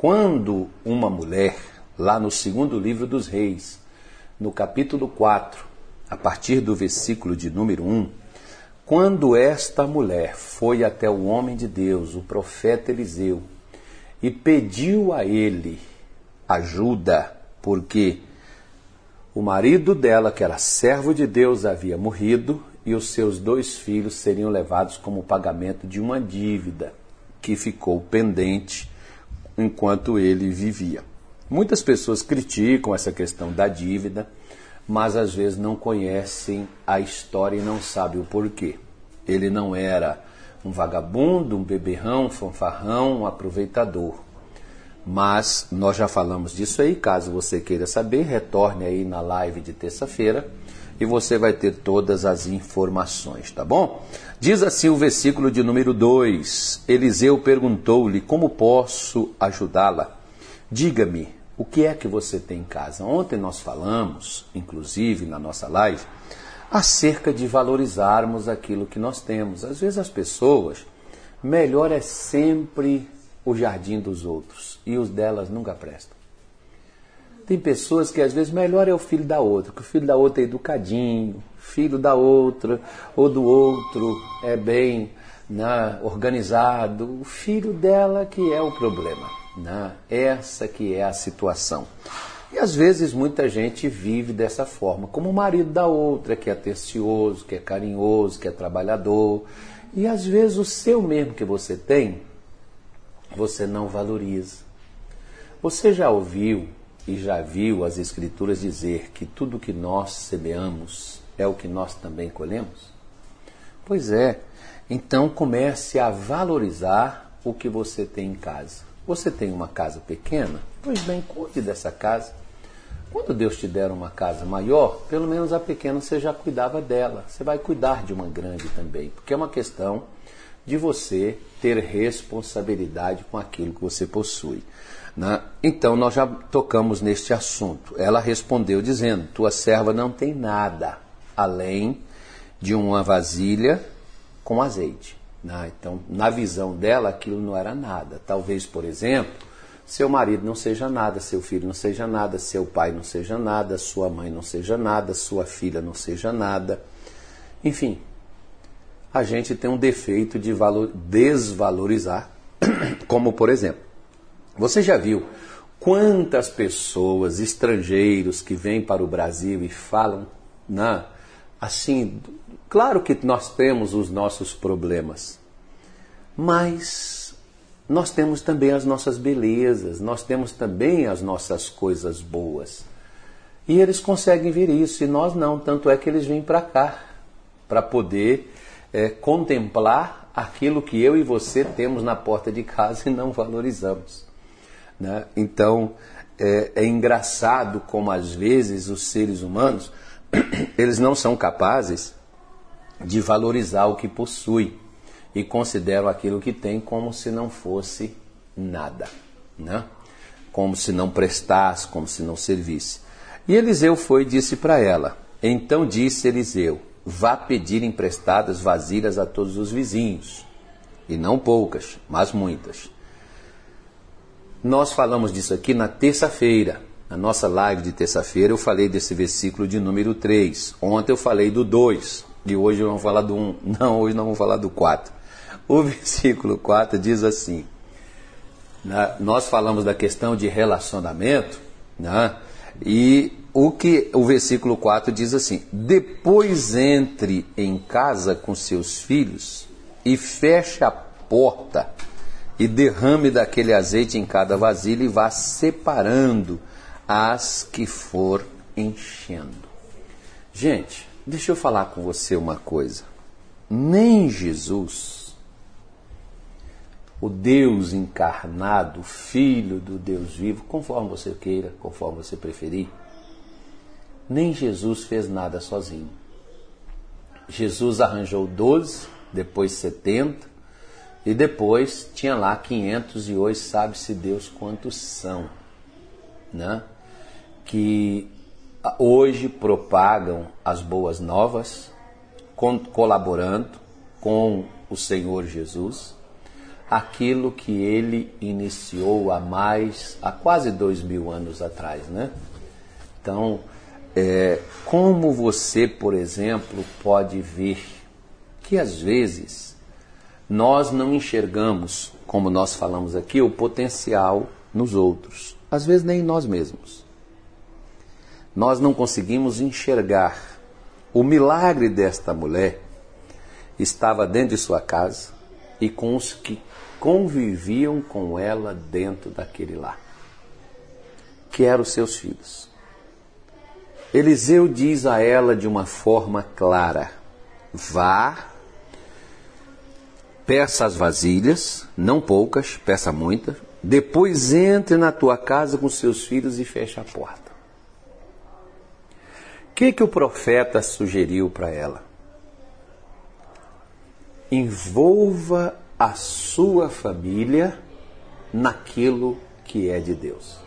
quando uma mulher, lá no segundo livro dos Reis, no capítulo 4, a partir do versículo de número 1, quando esta mulher foi até o homem de Deus, o profeta Eliseu, e pediu a ele ajuda, porque o marido dela, que era servo de Deus, havia morrido e os seus dois filhos seriam levados como pagamento de uma dívida que ficou pendente enquanto ele vivia. Muitas pessoas criticam essa questão da dívida, mas às vezes não conhecem a história e não sabem o porquê. Ele não era um vagabundo, um beberrão, um fanfarrão, um aproveitador. Mas nós já falamos disso aí, caso você queira saber, retorne aí na live de terça-feira e você vai ter todas as informações, tá bom? Diz assim o versículo de número 2: Eliseu perguntou-lhe: Como posso ajudá-la? Diga-me, o que é que você tem em casa? Ontem nós falamos, inclusive na nossa live, acerca de valorizarmos aquilo que nós temos. Às vezes as pessoas, melhor é sempre o jardim dos outros e os delas nunca prestam. Tem pessoas que às vezes melhor é o filho da outra, que o filho da outra é educadinho, filho da outra ou do outro é bem né, organizado, o filho dela que é o problema, né? essa que é a situação. E às vezes muita gente vive dessa forma, como o marido da outra, que é atencioso, que é carinhoso, que é trabalhador. E às vezes o seu mesmo que você tem, você não valoriza. Você já ouviu e já viu as Escrituras dizer que tudo que nós semeamos é o que nós também colhemos? Pois é, então comece a valorizar o que você tem em casa. Você tem uma casa pequena? Pois bem, cuide dessa casa. Quando Deus te der uma casa maior, pelo menos a pequena você já cuidava dela. Você vai cuidar de uma grande também, porque é uma questão de você ter responsabilidade com aquilo que você possui. Né? Então nós já tocamos neste assunto. Ela respondeu dizendo: Tua serva não tem nada além de uma vasilha com azeite. Né? Então, na visão dela, aquilo não era nada. Talvez, por exemplo, seu marido não seja nada, seu filho não seja nada, seu pai não seja nada, sua mãe não seja nada, sua filha não seja nada. Enfim, a gente tem um defeito de valor, desvalorizar, como por exemplo, você já viu quantas pessoas, estrangeiros que vêm para o Brasil e falam, né, assim, claro que nós temos os nossos problemas, mas nós temos também as nossas belezas, nós temos também as nossas coisas boas. E eles conseguem ver isso e nós não, tanto é que eles vêm para cá para poder é, contemplar aquilo que eu e você temos na porta de casa e não valorizamos. Né? Então é, é engraçado como às vezes os seres humanos eles não são capazes de valorizar o que possui e consideram aquilo que tem como se não fosse nada, né? como se não prestasse, como se não servisse. E Eliseu foi e disse para ela: Então disse Eliseu: vá pedir emprestadas vasilhas a todos os vizinhos, e não poucas, mas muitas. Nós falamos disso aqui na terça-feira. Na nossa live de terça-feira eu falei desse versículo de número 3. Ontem eu falei do 2. E hoje vamos falar do 1. Não, hoje não vamos falar do 4. O versículo 4 diz assim: né, Nós falamos da questão de relacionamento, né, e o que o versículo 4 diz assim: Depois entre em casa com seus filhos e feche a porta e derrame daquele azeite em cada vasilha e vá separando as que for enchendo. Gente, deixa eu falar com você uma coisa. Nem Jesus, o Deus encarnado, Filho do Deus vivo, conforme você queira, conforme você preferir, nem Jesus fez nada sozinho. Jesus arranjou 12, depois 70, e depois tinha lá 500 e hoje sabe-se Deus quantos são, né? Que hoje propagam as boas novas, colaborando com o Senhor Jesus, aquilo que ele iniciou há mais, há quase dois mil anos atrás, né? Então, é, como você, por exemplo, pode ver que às vezes nós não enxergamos, como nós falamos aqui, o potencial nos outros, às vezes nem em nós mesmos. Nós não conseguimos enxergar o milagre desta mulher estava dentro de sua casa e com os que conviviam com ela dentro daquele lar, que eram seus filhos. Eliseu diz a ela de uma forma clara: vá, peça as vasilhas, não poucas, peça muitas, depois entre na tua casa com seus filhos e feche a porta. O que, que o profeta sugeriu para ela? Envolva a sua família naquilo que é de Deus.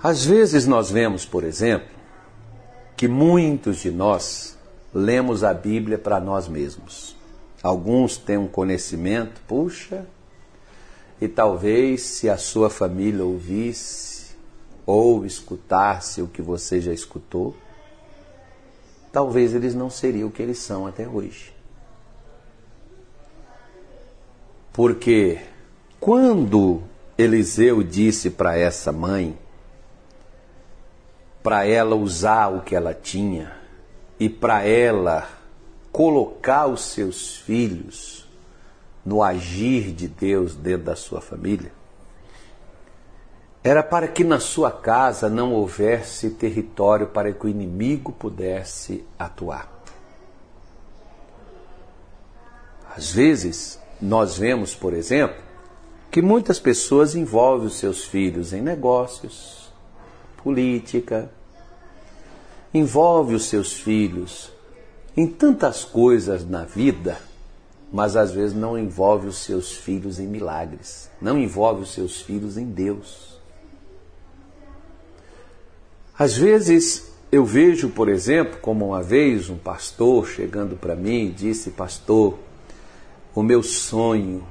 Às vezes nós vemos, por exemplo, que muitos de nós lemos a Bíblia para nós mesmos. Alguns têm um conhecimento, puxa, e talvez se a sua família ouvisse ou escutasse o que você já escutou, talvez eles não seriam o que eles são até hoje. Porque quando Eliseu disse para essa mãe, para ela usar o que ela tinha e para ela colocar os seus filhos no agir de Deus dentro da sua família, era para que na sua casa não houvesse território para que o inimigo pudesse atuar. Às vezes, nós vemos, por exemplo, que muitas pessoas envolvem os seus filhos em negócios, política, envolve os seus filhos em tantas coisas na vida, mas às vezes não envolve os seus filhos em milagres, não envolve os seus filhos em Deus. Às vezes eu vejo, por exemplo, como uma vez um pastor chegando para mim e disse: Pastor, o meu sonho,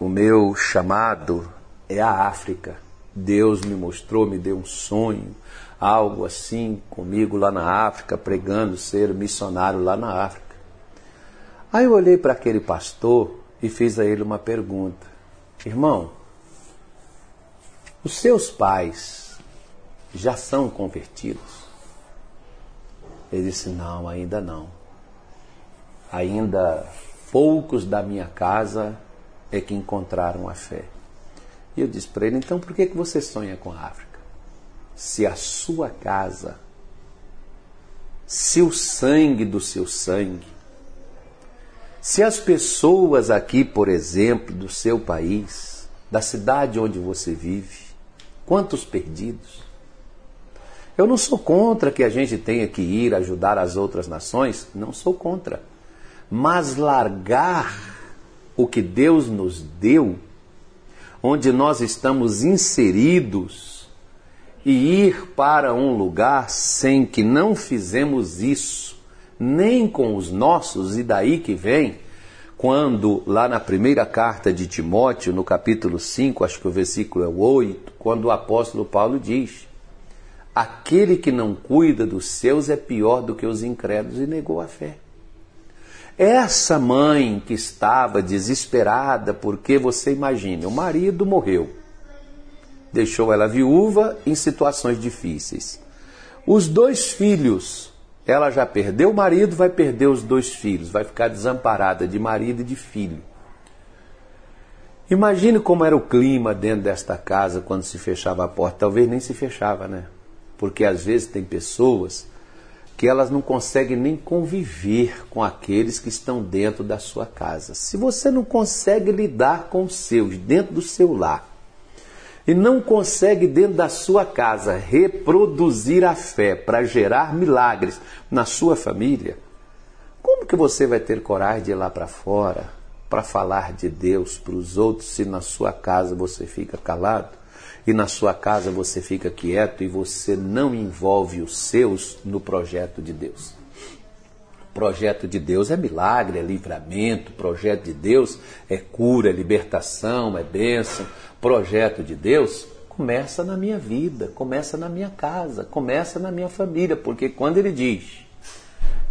o meu chamado é a África. Deus me mostrou, me deu um sonho, algo assim comigo lá na África, pregando ser missionário lá na África. Aí eu olhei para aquele pastor e fiz a ele uma pergunta: Irmão, os seus pais já são convertidos? Ele disse: Não, ainda não. Ainda poucos da minha casa é que encontraram a fé. E eu disse para ele: então por que, que você sonha com a África? Se a sua casa, se o sangue do seu sangue, se as pessoas aqui, por exemplo, do seu país, da cidade onde você vive, quantos perdidos? Eu não sou contra que a gente tenha que ir ajudar as outras nações, não sou contra mas largar o que Deus nos deu, onde nós estamos inseridos, e ir para um lugar sem que não fizemos isso, nem com os nossos, e daí que vem, quando lá na primeira carta de Timóteo, no capítulo 5, acho que o versículo é o 8, quando o apóstolo Paulo diz: Aquele que não cuida dos seus é pior do que os incrédulos e negou a fé. Essa mãe que estava desesperada, porque você imagina, o marido morreu, deixou ela viúva em situações difíceis. Os dois filhos, ela já perdeu o marido, vai perder os dois filhos, vai ficar desamparada de marido e de filho. Imagine como era o clima dentro desta casa quando se fechava a porta. Talvez nem se fechava, né? Porque às vezes tem pessoas que elas não conseguem nem conviver com aqueles que estão dentro da sua casa. Se você não consegue lidar com os seus dentro do seu lar e não consegue dentro da sua casa reproduzir a fé para gerar milagres na sua família, como que você vai ter coragem de ir lá para fora para falar de Deus para os outros se na sua casa você fica calado? e na sua casa você fica quieto e você não envolve os seus no projeto de Deus. Projeto de Deus é milagre, é livramento, projeto de Deus é cura, é libertação, é bênção. Projeto de Deus começa na minha vida, começa na minha casa, começa na minha família, porque quando ele diz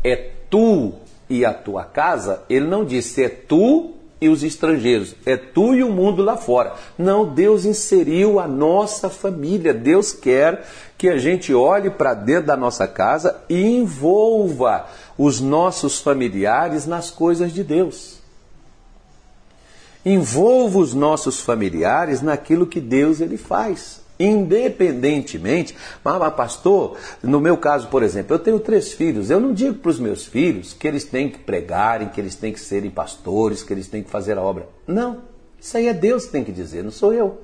é tu e a tua casa, ele não disse é tu e os estrangeiros, é tu e o mundo lá fora. Não, Deus inseriu a nossa família. Deus quer que a gente olhe para dentro da nossa casa e envolva os nossos familiares nas coisas de Deus. Envolva os nossos familiares naquilo que Deus ele faz. Independentemente, mas pastor, no meu caso, por exemplo, eu tenho três filhos. Eu não digo para os meus filhos que eles têm que pregarem, que eles têm que serem pastores, que eles têm que fazer a obra. Não, isso aí é Deus que tem que dizer, não sou eu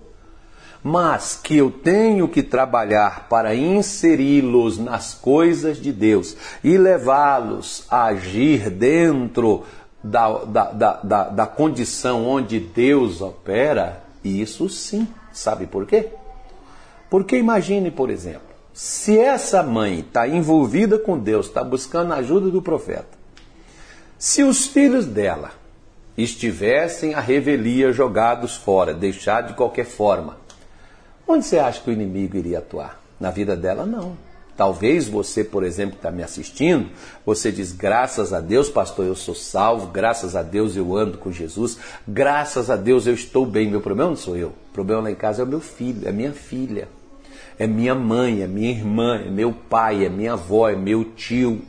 mas que eu tenho que trabalhar para inseri-los nas coisas de Deus e levá-los a agir dentro da, da, da, da, condição onde Deus opera, isso sim. Sabe por quê? Porque imagine, por exemplo, se essa mãe está envolvida com Deus, está buscando a ajuda do profeta, se os filhos dela estivessem a revelia jogados fora, deixados de qualquer forma, Onde você acha que o inimigo iria atuar? Na vida dela, não. Talvez você, por exemplo, que está me assistindo, você diz: graças a Deus, pastor, eu sou salvo, graças a Deus eu ando com Jesus, graças a Deus eu estou bem. Meu problema não sou eu. O problema lá em casa é o meu filho, é minha filha, é minha mãe, é minha irmã, é meu pai, é minha avó, é meu tio.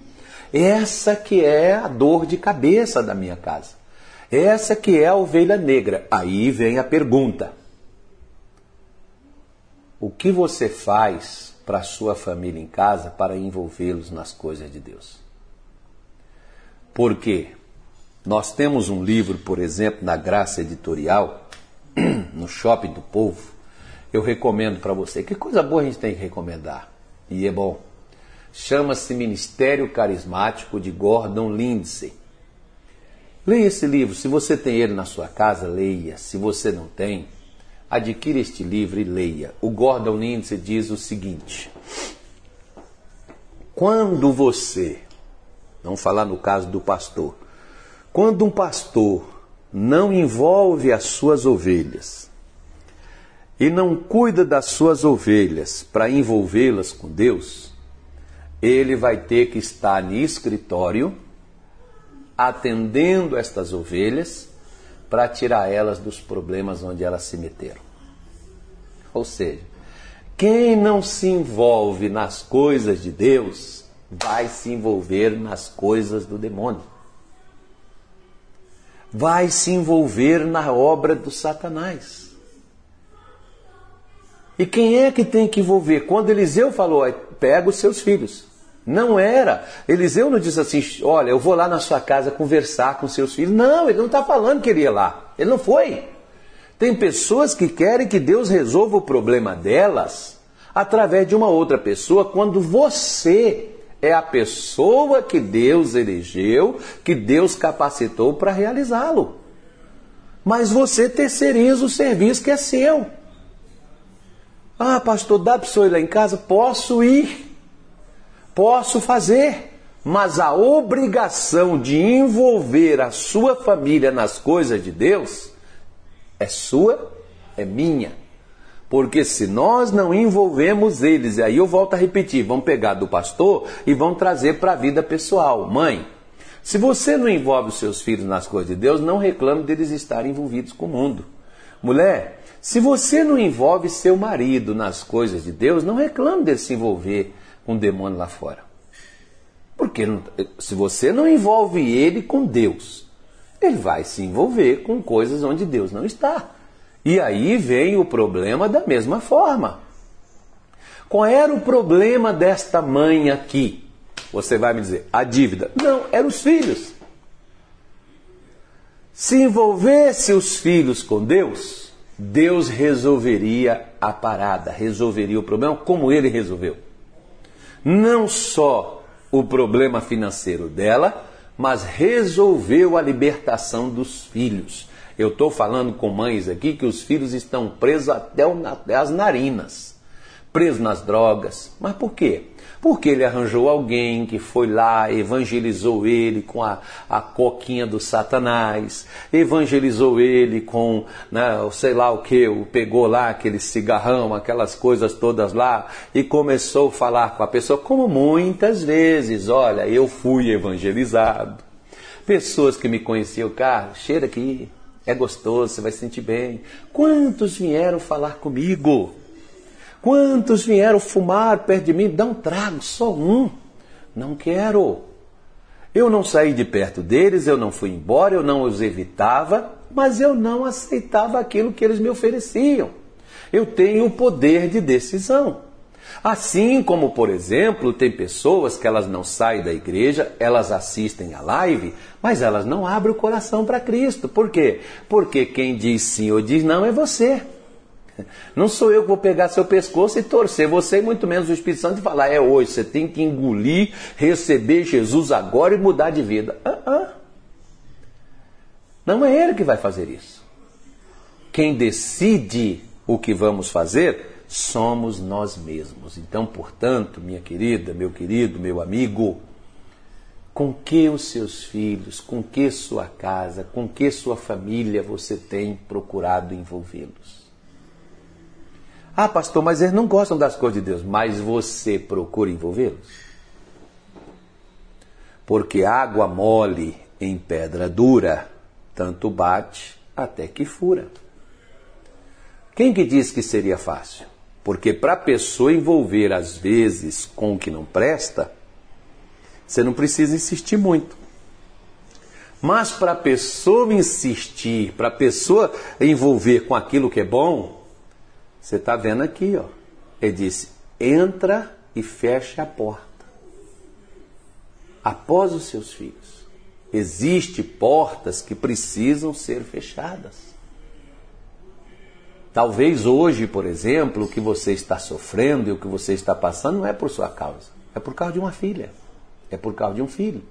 Essa que é a dor de cabeça da minha casa. Essa que é a ovelha negra. Aí vem a pergunta: o que você faz para a sua família em casa para envolvê-los nas coisas de Deus? Porque nós temos um livro, por exemplo, na Graça Editorial, no Shopping do Povo. Eu recomendo para você. Que coisa boa a gente tem que recomendar. E é bom. Chama-se Ministério Carismático de Gordon Lindsay. Leia esse livro. Se você tem ele na sua casa, leia. Se você não tem, Adquira este livro e leia. O Gordon Lindsay diz o seguinte: Quando você, vamos falar no caso do pastor, quando um pastor não envolve as suas ovelhas e não cuida das suas ovelhas para envolvê-las com Deus, ele vai ter que estar no escritório atendendo estas ovelhas para tirar elas dos problemas onde elas se meteram. Ou seja, quem não se envolve nas coisas de Deus vai se envolver nas coisas do demônio. Vai se envolver na obra do Satanás. E quem é que tem que envolver? Quando Eliseu falou, pega os seus filhos. Não era. Eliseu não disse assim: olha, eu vou lá na sua casa conversar com seus filhos. Não, ele não está falando que ele ia lá. Ele não foi. Tem pessoas que querem que Deus resolva o problema delas através de uma outra pessoa, quando você é a pessoa que Deus elegeu, que Deus capacitou para realizá-lo. Mas você terceiriza o serviço que é seu. Ah, pastor, dá para o ir lá em casa? Posso ir. Posso fazer, mas a obrigação de envolver a sua família nas coisas de Deus é sua, é minha. Porque se nós não envolvemos eles, e aí eu volto a repetir, vão pegar do pastor e vão trazer para a vida pessoal. Mãe, se você não envolve os seus filhos nas coisas de Deus, não reclame deles estarem envolvidos com o mundo. Mulher, se você não envolve seu marido nas coisas de Deus, não reclame dele se envolver com o demônio lá fora. Porque se você não envolve ele com Deus, ele vai se envolver com coisas onde Deus não está. E aí vem o problema da mesma forma. Qual era o problema desta mãe aqui? Você vai me dizer, a dívida. Não, eram os filhos. Se envolvesse os filhos com Deus, Deus resolveria a parada, resolveria o problema como ele resolveu não só o problema financeiro dela, mas resolveu a libertação dos filhos. Eu estou falando com mães aqui que os filhos estão presos até, as narinas. preso nas drogas. Mas por quê? Porque ele arranjou alguém que foi lá, evangelizou ele com a, a coquinha do Satanás, evangelizou ele com, né, sei lá o que, pegou lá aquele cigarrão, aquelas coisas todas lá, e começou a falar com a pessoa, como muitas vezes, olha, eu fui evangelizado. Pessoas que me conheciam, cara, cheira aqui, é gostoso, você vai se sentir bem. Quantos vieram falar comigo? Quantos vieram fumar perto de mim? Dá um trago, só um. Não quero. Eu não saí de perto deles, eu não fui embora, eu não os evitava, mas eu não aceitava aquilo que eles me ofereciam. Eu tenho o poder de decisão. Assim como, por exemplo, tem pessoas que elas não saem da igreja, elas assistem a live, mas elas não abrem o coração para Cristo. Por quê? Porque quem diz sim ou diz não é você. Não sou eu que vou pegar seu pescoço e torcer você, muito menos o Espírito Santo, e falar: é hoje, você tem que engolir, receber Jesus agora e mudar de vida. Uh -uh. Não é ele que vai fazer isso. Quem decide o que vamos fazer somos nós mesmos. Então, portanto, minha querida, meu querido, meu amigo, com que os seus filhos, com que sua casa, com que sua família você tem procurado envolvê-los? Ah, pastor, mas eles não gostam das coisas de Deus. Mas você procura envolvê-los? Porque água mole em pedra dura, tanto bate até que fura. Quem que diz que seria fácil? Porque para a pessoa envolver, às vezes, com o que não presta, você não precisa insistir muito. Mas para a pessoa insistir, para a pessoa envolver com aquilo que é bom, você está vendo aqui, ó. Ele disse: entra e fecha a porta. Após os seus filhos. Existem portas que precisam ser fechadas. Talvez hoje, por exemplo, o que você está sofrendo e o que você está passando não é por sua causa. É por causa de uma filha. É por causa de um filho.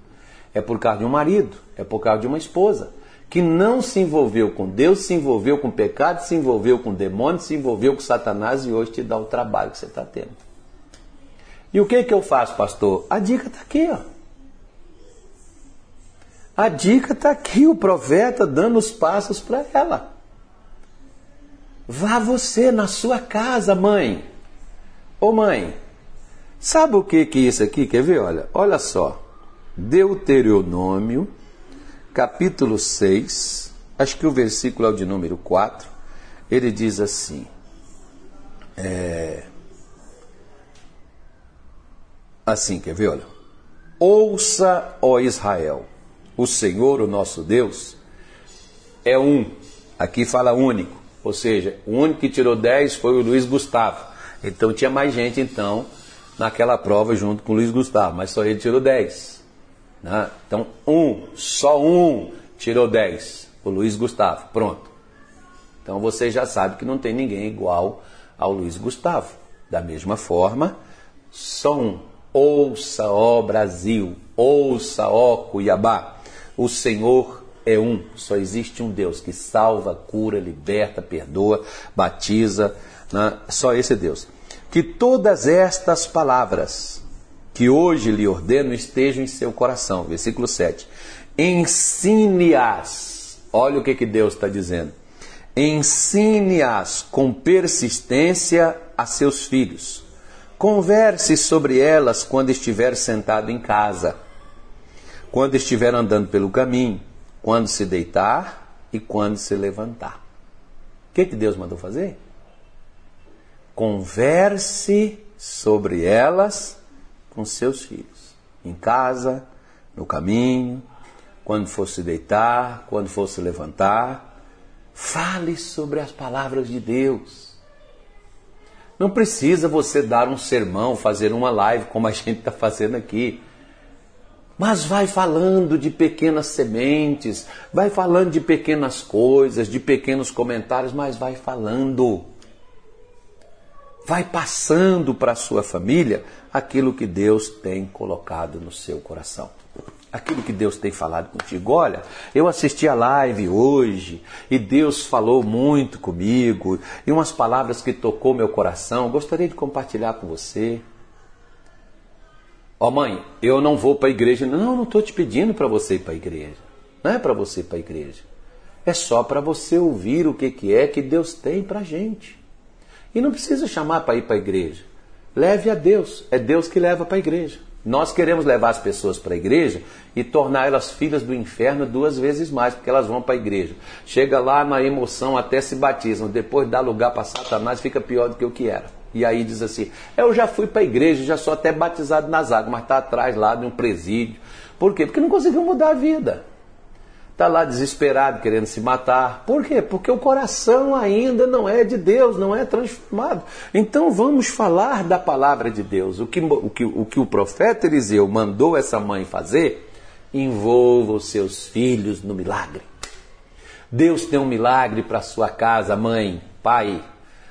É por causa de um marido. É por causa de uma esposa que não se envolveu com Deus, se envolveu com pecado, se envolveu com demônio, se envolveu com Satanás e hoje te dá o trabalho que você está tendo. E o que, que eu faço, pastor? A dica está aqui, ó. A dica está aqui, o profeta dando os passos para ela. Vá você na sua casa, mãe. Ô mãe, sabe o que que é isso aqui? Quer ver? Olha, olha só. Deuteronômio capítulo 6, acho que o versículo é o de número 4, ele diz assim: é, assim, quer ver? Olha, ouça, ó Israel, o Senhor, o nosso Deus, é um, aqui fala único, ou seja, o único que tirou 10 foi o Luiz Gustavo. Então tinha mais gente então naquela prova junto com o Luiz Gustavo, mas só ele tirou 10. Né? Então, um, só um tirou 10. O Luiz Gustavo. Pronto. Então você já sabe que não tem ninguém igual ao Luiz Gustavo. Da mesma forma, só um. Ouça, ó Brasil, ouça, ó Cuiabá. O Senhor é um, só existe um Deus que salva, cura, liberta, perdoa, batiza, né? só esse Deus. Que todas estas palavras que hoje lhe ordeno estejam em seu coração. Versículo 7. Ensine-as. Olha o que, que Deus está dizendo. Ensine-as com persistência a seus filhos. Converse sobre elas quando estiver sentado em casa, quando estiver andando pelo caminho, quando se deitar e quando se levantar. O que, que Deus mandou fazer? Converse sobre elas com seus filhos, em casa, no caminho, quando fosse deitar, quando fosse levantar. Fale sobre as palavras de Deus. Não precisa você dar um sermão, fazer uma live como a gente está fazendo aqui. Mas vai falando de pequenas sementes, vai falando de pequenas coisas, de pequenos comentários, mas vai falando vai passando para a sua família aquilo que Deus tem colocado no seu coração. aquilo que Deus tem falado contigo. Olha, eu assisti a live hoje e Deus falou muito comigo e umas palavras que tocou meu coração. Gostaria de compartilhar com você. Ó oh, mãe, eu não vou para a igreja. Não, não estou te pedindo para você ir para a igreja. Não é para você ir para a igreja. É só para você ouvir o que, que é que Deus tem para gente. E não precisa chamar para ir para a igreja. Leve a Deus. É Deus que leva para a igreja. Nós queremos levar as pessoas para a igreja e tornar elas filhas do inferno duas vezes mais, porque elas vão para a igreja. Chega lá na emoção, até se batizam, depois dá lugar para Satanás, fica pior do que o que era. E aí diz assim: Eu já fui para a igreja, já sou até batizado nas águas, mas está atrás lá de um presídio. Por quê? Porque não conseguiu mudar a vida está lá desesperado, querendo se matar. Por quê? Porque o coração ainda não é de Deus, não é transformado. Então vamos falar da palavra de Deus. O que o, que, o, que o profeta Eliseu mandou essa mãe fazer, envolva os seus filhos no milagre. Deus tem um milagre para sua casa, mãe, pai.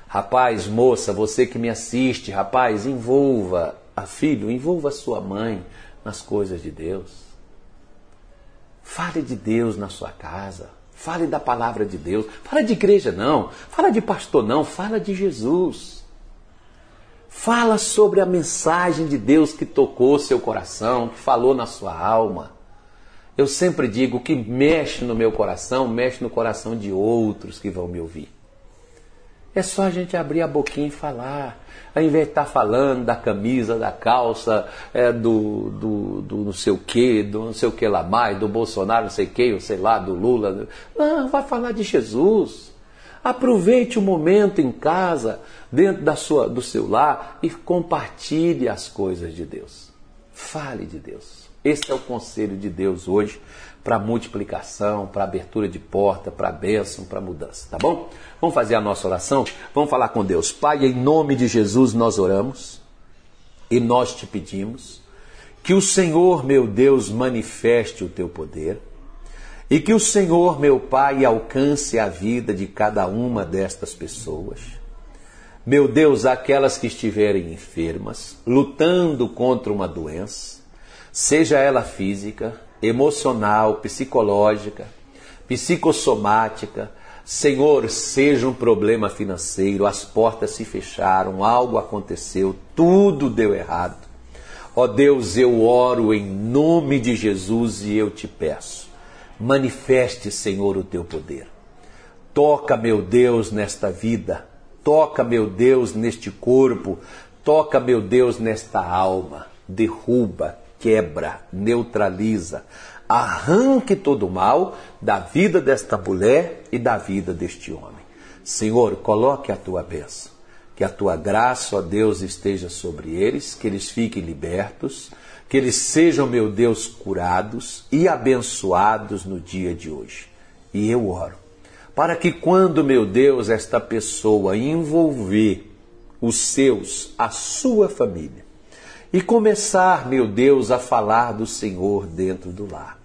Rapaz, moça, você que me assiste, rapaz, envolva a filho, envolva a sua mãe nas coisas de Deus. Fale de Deus na sua casa. Fale da palavra de Deus. Fala de igreja não. Fala de pastor não. Fala de Jesus. Fala sobre a mensagem de Deus que tocou seu coração, que falou na sua alma. Eu sempre digo que mexe no meu coração, mexe no coração de outros que vão me ouvir. É só a gente abrir a boquinha e falar. Ao invés de estar tá falando da camisa, da calça, é, do, do, do não sei o que, do não sei o que lá mais, do Bolsonaro, não sei quem, ou sei lá, do Lula. Não, vai falar de Jesus. Aproveite o momento em casa, dentro da sua, do seu lar, e compartilhe as coisas de Deus. Fale de Deus. Esse é o conselho de Deus hoje para multiplicação, para abertura de porta, para bênção, para mudança, tá bom? Vamos fazer a nossa oração? Vamos falar com Deus. Pai, em nome de Jesus nós oramos e nós te pedimos que o Senhor, meu Deus, manifeste o teu poder e que o Senhor, meu Pai, alcance a vida de cada uma destas pessoas. Meu Deus, aquelas que estiverem enfermas, lutando contra uma doença, seja ela física, emocional, psicológica, psicossomática. Senhor, seja um problema financeiro, as portas se fecharam, algo aconteceu, tudo deu errado. Ó Deus, eu oro em nome de Jesus e eu te peço, manifeste, Senhor, o teu poder. Toca, meu Deus, nesta vida, toca, meu Deus, neste corpo, toca, meu Deus, nesta alma, derruba, quebra, neutraliza, arranque todo o mal da vida desta mulher e da vida deste homem. Senhor, coloque a tua bênção, que a tua graça, ó Deus, esteja sobre eles, que eles fiquem libertos, que eles sejam, meu Deus, curados e abençoados no dia de hoje. E eu oro para que quando, meu Deus, esta pessoa envolver os seus, a sua família, e começar, meu Deus, a falar do Senhor dentro do lar.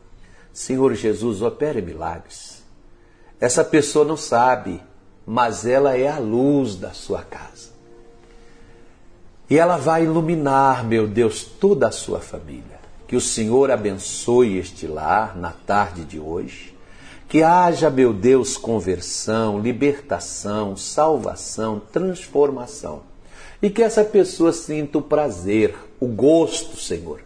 Senhor Jesus, opere milagres. Essa pessoa não sabe, mas ela é a luz da sua casa. E ela vai iluminar, meu Deus, toda a sua família. Que o Senhor abençoe este lar na tarde de hoje. Que haja, meu Deus, conversão, libertação, salvação, transformação e que essa pessoa sinta o prazer, o gosto, Senhor,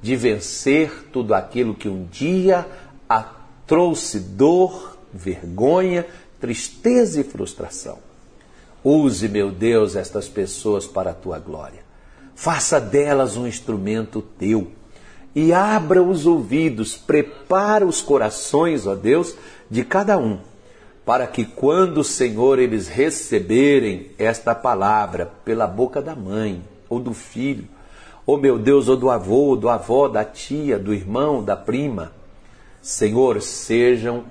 de vencer tudo aquilo que um dia a trouxe dor, vergonha, tristeza e frustração. Use, meu Deus, estas pessoas para a tua glória. Faça delas um instrumento teu e abra os ouvidos, prepara os corações, ó Deus, de cada um para que quando o Senhor eles receberem esta palavra pela boca da mãe ou do filho, ou meu Deus, ou do avô, do avó, da tia, do irmão, da prima, Senhor, sejam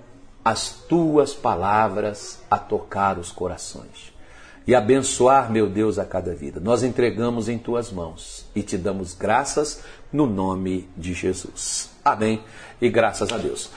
as tuas palavras a tocar os corações e abençoar, meu Deus, a cada vida. Nós entregamos em tuas mãos e te damos graças no nome de Jesus. Amém. E graças a Deus.